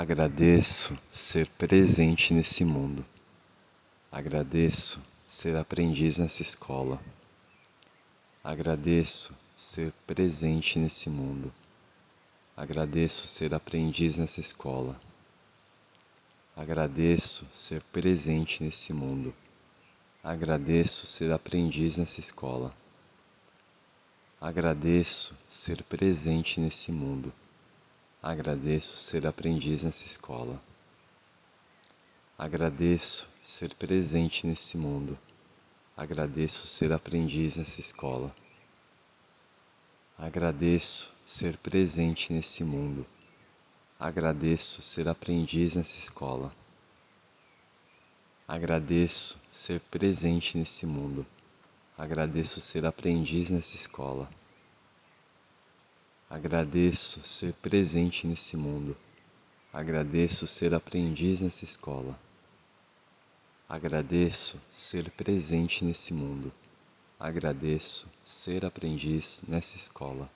Agradeço ser presente nesse mundo. Agradeço ser aprendiz nessa escola. Agradeço ser presente nesse mundo. Agradeço ser aprendiz nessa escola. Agradeço ser presente nesse mundo. Agradeço ser aprendiz nessa escola. Agradeço ser presente nesse mundo. Agradeço ser aprendiz nessa escola. Agradeço ser presente nesse mundo. Agradeço ser aprendiz nessa escola. Agradeço ser presente nesse mundo. Agradeço ser aprendiz nessa escola. Agradeço ser presente nesse mundo. Agradeço ser aprendiz nessa escola. Agradeço ser presente nesse mundo. Agradeço ser aprendiz nessa escola. Agradeço ser presente nesse mundo. Agradeço ser aprendiz nessa escola.